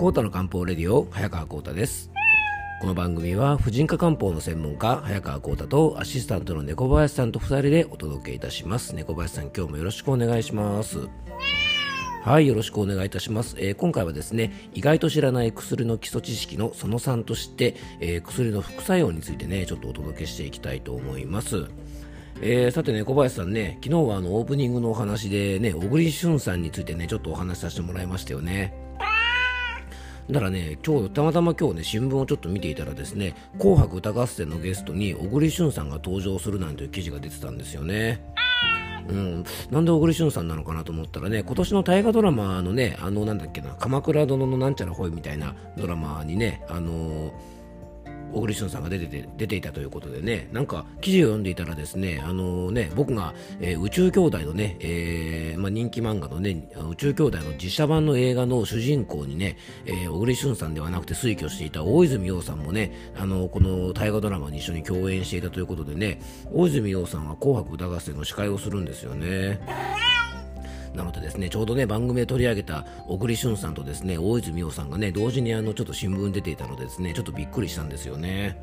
コータの漢方レディオ早川コータですこの番組は婦人科漢方の専門家早川コータとアシスタントの猫林さんと2人でお届けいたします猫林さん今日もよろしくお願いしますはい、よろしくお願いいたします、えー、今回はですね、意外と知らない薬の基礎知識のその3として、えー、薬の副作用についてね、ちょっとお届けしていきたいと思います。えー、さてね、小林さんね、昨日はあのオープニングのお話でね、小栗旬さんについてね、ちょっとお話しさせてもらいましたよね。だからね、今日、たまたま今日ね、新聞をちょっと見ていたらですね、紅白歌合戦のゲストに小栗旬さんが登場するなんていう記事が出てたんですよね。うん、なんで小栗旬さんなのかなと思ったらね、今年の大河ドラマのね、あの、なんだっけな、鎌倉殿のなんちゃらほいみたいなドラマにね、あのー小栗旬さんが出てて出ていたということでね、なんか記事を読んでいたらですね、あの、ね、僕が、えー、宇宙兄弟のね、えー、まあ、人気漫画のね、宇宙兄弟の実写版の映画の主人公にね、え小栗旬さんではなくて推挙していた大泉洋さんもね、あのこの大河ドラマに一緒に共演していたということでね、大泉洋さんは紅白歌合戦の司会をするんですよね。なのでですね、ちょうどね、番組で取り上げた小栗旬さんとですね、大泉洋さんがね、同時にあの、ちょっと新聞に出ていたのでですね、ちょっとびっくりしたんですよね。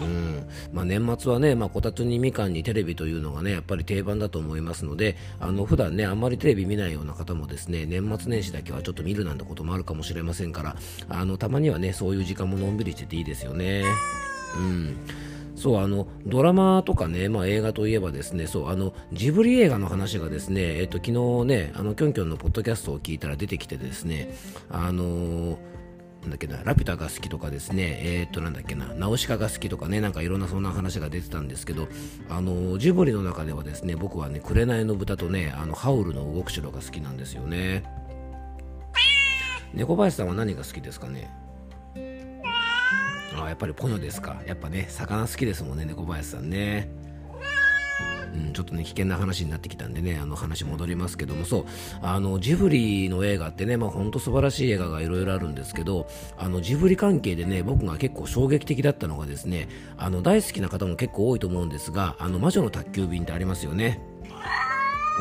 うんまあ、年末はね、まあ、こたつにみかんにテレビというのがね、やっぱり定番だと思いますので、あの、普段ね、あんまりテレビ見ないような方もですね、年末年始だけはちょっと見るなんてこともあるかもしれませんから、あの、たまにはね、そういう時間ものんびりしてていいですよね。うん。そうあのドラマとかね、まあ、映画といえばですねそうあのジブリ映画の話がですね、えっと、昨日ねあのキョンキョンのポッドキャストを聞いたら出てきてですねあのーなんだっけな、ラピュタが好きとかですね、えー、っと、なんだっけな、ナウシカが好きとかね、なんかいろんなそんな話が出てたんですけど、あの、ジブリの中ではですね、僕はね、紅の豚とね、あの、ハウルの動く城が好きなんですよね。猫林さんは何が好きですかね？あやっぱりポニョですか。やっぱね魚好きですもんね猫林さんね。うん、ちょっとね危険な話になってきたんでねあの話戻りますけどもそうあのジブリの映画ってねまあ本当素晴らしい映画がいろいろあるんですけどあのジブリ関係でね僕が結構衝撃的だったのがですねあの大好きな方も結構多いと思うんですがあの魔女の宅急便ってありますよね。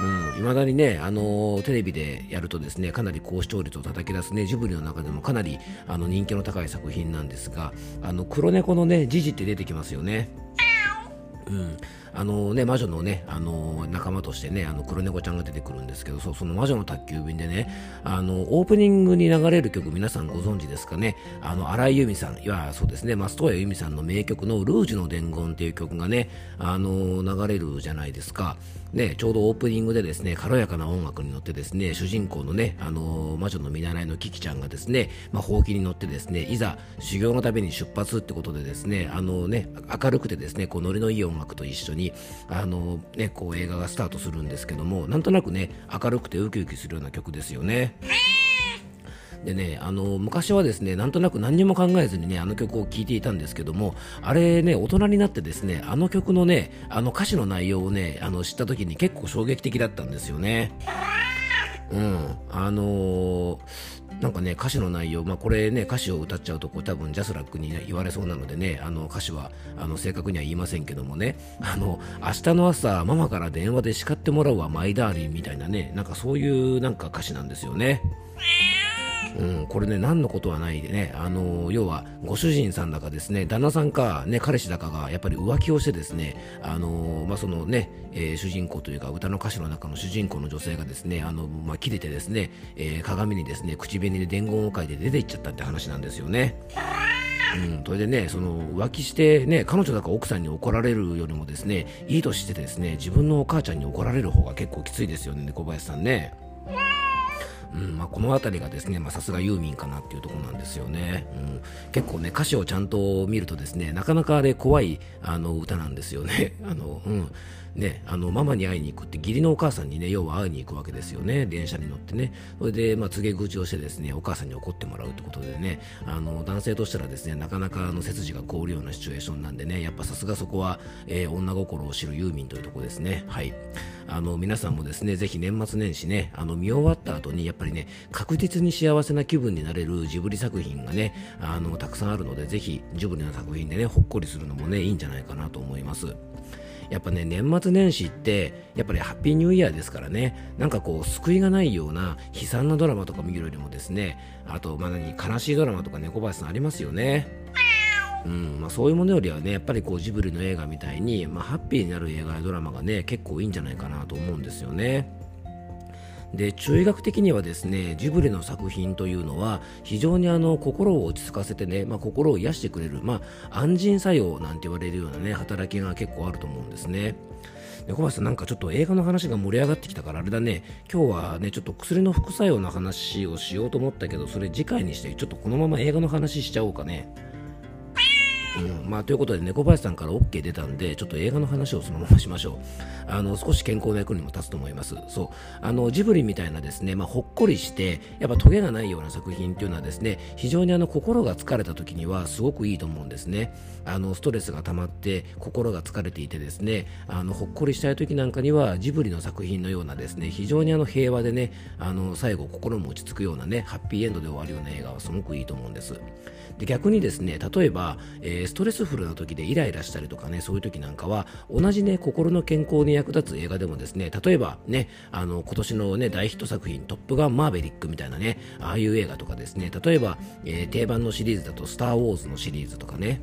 うん、未だにね、あの、テレビでやるとですね、かなり高視聴率を叩き出すね、ジブリの中でもかなりあの人気の高い作品なんですが、あの黒猫のね、ジジって出てきますよね。うん、あのね、魔女のね、あの仲間としてね、あの黒猫ちゃんが出てくるんですけど、そその魔女の宅急便でね、あの、オープニングに流れる曲皆さんご存知ですかね、あの、荒井由実さん、いや、そうですね、松任谷由実さんの名曲のルージュの伝言っていう曲がね、あの、流れるじゃないですか。ね、ちょうどオープニングでですね、軽やかな音楽に乗ってですね、主人公のね、あの、魔女の見習いのキキちゃんがですね、まあ、ほうきに乗ってですね、いざ修行のために出発ってことでですね、あの、ね、明るくてですね、こうノリのいい音楽と一緒に、にあの、ね、こう映画がスタートするんですけども、なんとなくね、明るくてウキウキするような曲ですよね。でね、あの、昔はですね、なんとなく何にも考えずにね、あの曲を聴いていたんですけども、あれね、大人になってですね、あの曲のね、あの歌詞の内容をね、あの、知った時に結構衝撃的だったんですよね。うん。あのー、なんかね、歌詞の内容、まあ、これね、歌詞を歌っちゃうと、こう多分ジャスラックに、ね、言われそうなのでね、あの歌詞はあの正確には言いませんけどもね、あの、明日の朝、ママから電話で叱ってもらうわ、マイダーリンみたいなね、なんかそういうなんか歌詞なんですよね。うん、これね、何のことはないでね、あの要は、ご主人さんだかですね、旦那さんか、ね、彼氏だかが、やっぱり浮気をしてですね、あのまあ、そのね、えー、主人公というか、歌の歌詞の中の主人公の女性がですね、あの、まあ、切れてですね、えー、鏡にですね、口紅で伝言を書いて出て行っちゃったって話なんですよね。うん、それでね、その浮気してね、彼女だか奥さんに怒られるよりもですね、いい年してですね、自分のお母ちゃんに怒られる方が結構きついですよね、小林さんね。うんまあ、この辺りがですねさすがユーミンかなっていうところなんですよね、うん、結構ね歌詞をちゃんと見るとですねなかなかで怖いあの歌なんですよね。あの、うん。ね、あのママに会いに行くって義理のお母さんにね要は会いに行くわけですよね。電車に乗ってね。それで、まあ、告げ口をしてですねお母さんに怒ってもらうってことでねあの男性としたらですねなかなかあの背筋が凍るようなシチュエーションなんでねやっぱさすがそこは、えー、女心を知るユーミンというところですね。はい。あの皆さんもですねぜひ年末年始ねあの見終わった後にやっぱりね確実に幸せな気分になれるジブリ作品がねあのたくさんあるのでぜひジブリの作品でねほっこりするのもねいいんじゃないかなと思います。やっぱね年末年始ってやっぱりハッピーニューイヤーですからねなんかこう救いがないような悲惨なドラマとか見るよりもですねあとまあ何悲しいドラマとか猫林さんありますよね。うんまあ、そういうものよりはねやっぱりこうジブリの映画みたいに、まあ、ハッピーになる映画やドラマがね結構いいんじゃないかなと思うんですよね。で中医学的にはですねジブリの作品というのは非常にあの心を落ち着かせてね、まあ、心を癒してくれる、まあ、安心作用なんて言われるようなね働きが結構あると思うんですね。で小林さんなんかちょっと映画の話が盛り上がってきたからあれだね今日はねちょっと薬の副作用の話をしようと思ったけどそれ次回にしてちょっとこのまま映画の話しちゃおうかね。うん。まあ、ということで猫林さんから OK 出たんでちょっと映画の話をそのまましましょう。あの少し健康な役にも立つと思います。そう。あのジブリみたいなですね、まあ、ほっこりしてやっぱトゲがないような作品っていうのはですね非常にあの心が疲れた時にはすごくいいと思うんですね。あのストレスが溜まって心が疲れていてですねあのほっこりしたい時なんかにはジブリの作品のようなですね非常にあの平和でねあの最後心も落ち着くようなねハッピーエンドで終わるような映画はすごくいいと思うんです。で逆にですね例えば、えー、ストレスフルな時でイライラしたりとかねそういう時なんかは同じね心の健康に役立つ映画でもですね例えばねあの今年のね大ヒット作品「トップガンマーヴェリック」みたいなねああいう映画とかですね例えば、えー、定番のシリーズだと「スター・ウォーズ」のシリーズとかね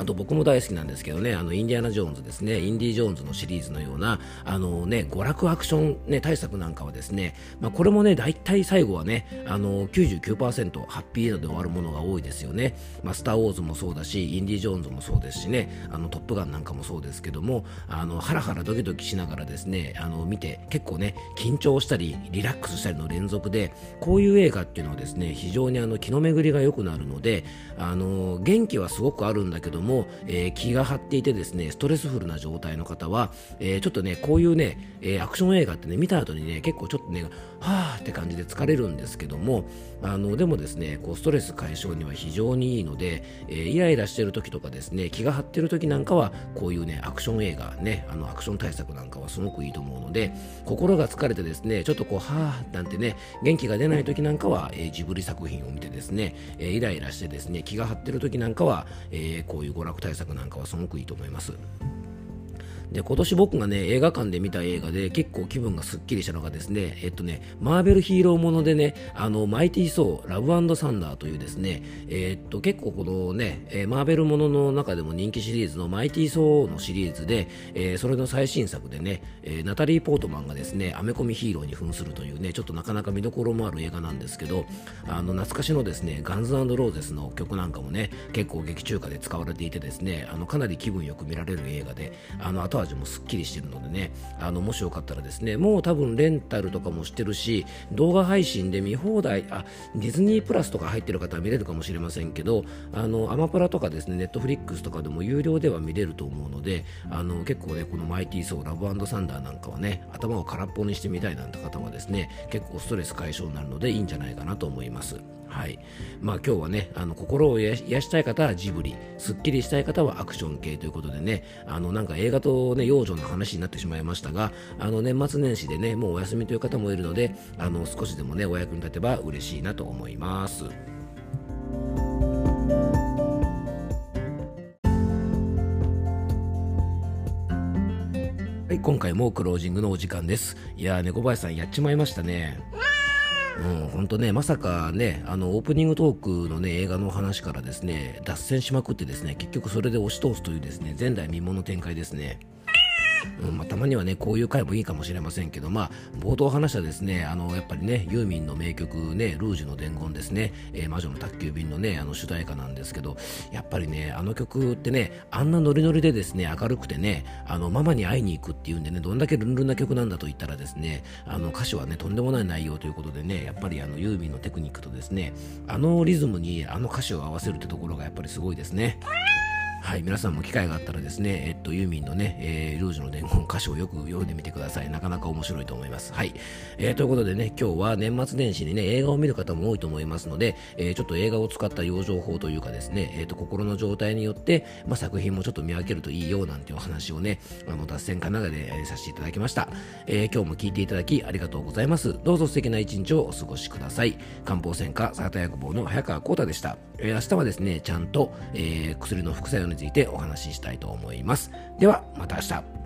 あと僕も大好きなんですけどね、あの、インディアナ・ジョーンズですね、インディ・ジョーンズのシリーズのような、あのね、娯楽アクション、ね、対策なんかはですね、まあ、これもね、大体最後はね、あの、99%ハッピーエンドで終わるものが多いですよね。まあ、スター・ウォーズもそうだし、インディ・ジョーンズもそうですしね、あの、トップガンなんかもそうですけども、あの、ハラハラドキドキしながらですね、あの、見て、結構ね、緊張したり、リラックスしたりの連続で、こういう映画っていうのはですね、非常にあの、気の巡りが良くなるので、あの、元気はすごくあるんだけども、えー、気が張っていてですね、ストレスフルな状態の方は、えー、ちょっとね、こういうね、えー、アクション映画ってね、見た後にね、結構ちょっとね、はーって感じで疲れるんですけども、あの、でもですね、こう、ストレス解消には非常にいいので、え、イライラしてる時とかですね、気が張ってる時なんかは、こういうね、アクション映画ね、あの、アクション対策なんかはすごくいいと思うので、心が疲れてですね、ちょっとこう、はーなんてね、元気が出ない時なんかは、え、ジブリ作品を見てですね、え、イライラしてですね、気が張ってる時なんかは、え、こういう娯楽対策なんかはすごくいいと思います。で、今年僕がね、映画館で見た映画で結構気分がすっきりしたのがですね、えっとね、マーベルヒーローものでね、あの、マイティー・ソー、ラブサンダーというですね、え、っと、結構このね、え、マーベルものの中でも人気シリーズのマイティー・ソーのシリーズで、えー、それの最新作でね、えナタリー・ポートマンがですね、アメコミヒーローに扮するというね、ちょっとなかなか見どころもある映画なんですけど、あの、懐かしのですね、ガンズローゼスの曲なんかもね、結構劇中歌で使われていてですね、あの、かなり気分よく見られる映画で、あの、後味もすっきりしてるのでね、あの、もしよかったらですね、もう多分レンタルとかもしてるし、動画配信で見放題、あ、ディズニープラスとか入ってる方は見れるかもしれませんけど、あの、アマプラとかですね、ネットフリックスとかでも有料では見れると思うので、あの、結構ね、このマイティーソー、ラブサンダーなんかはね、頭を空っぽにしてみたいなんて方はですね、結構ストレス解消になるのでいいんじゃないかなと思います。はい。まあ今日はね、あの、心を癒したい方はジブリ、すっきりしたい方はアクション系ということでね、あの、なんか映画とね、幼女の話になってしまいましたが、あの、年末年始でね、もうお休みという方もいるので、あの、少しでもね、お役に立てば嬉しいなと思います。はい、今回もクロージングのお時間です。いやー、猫林さんやっちまいましたね。うん、本当ね、まさかね、あの、オープニングトークのね、映画の話からですね、脱線しまくってですね、結局それで押し通すというですね、前代未聞の展開ですね。うんまあ、たまにはね、こういう回もいいかもしれませんけど、まあ、冒頭話したですね、あの、やっぱりね、ユーミンの名曲ね、ルージュの伝言ですね、えー、魔女の宅急便のね、あの主題歌なんですけど、やっぱりね、あの曲ってね、あんなノリノリでですね、明るくてね、あの、ママに会いに行くっていうんでね、どんだけルンルンな曲なんだと言ったらですね、あの、歌詞はね、とんでもない内容ということでね、やっぱりあの、ユーミンのテクニックとですね、あのリズムにあの歌詞を合わせるってところがやっぱりすごいですね。はい、皆さんも機会があったらですね、えっと、ユーミンのね、えー、ルージュの伝言歌詞をよく読んでみてください。なかなか面白いと思います。はい。えー、ということでね、今日は年末年始にね、映画を見る方も多いと思いますので、えー、ちょっと映画を使った養生法というかですね、えっ、と、心の状態によって、まあ、作品もちょっと見分けるといいよなんていうお話をね、あの、脱線かなで、えー、させていただきました。えー、今日も聞いていただきありがとうございます。どうぞ素敵な一日をお過ごしください。漢方専科サータ薬房の早川幸太でした。えー、明日はですね、ちゃんと、えー、薬の副作用についてお話ししたいと思います。では、また明日。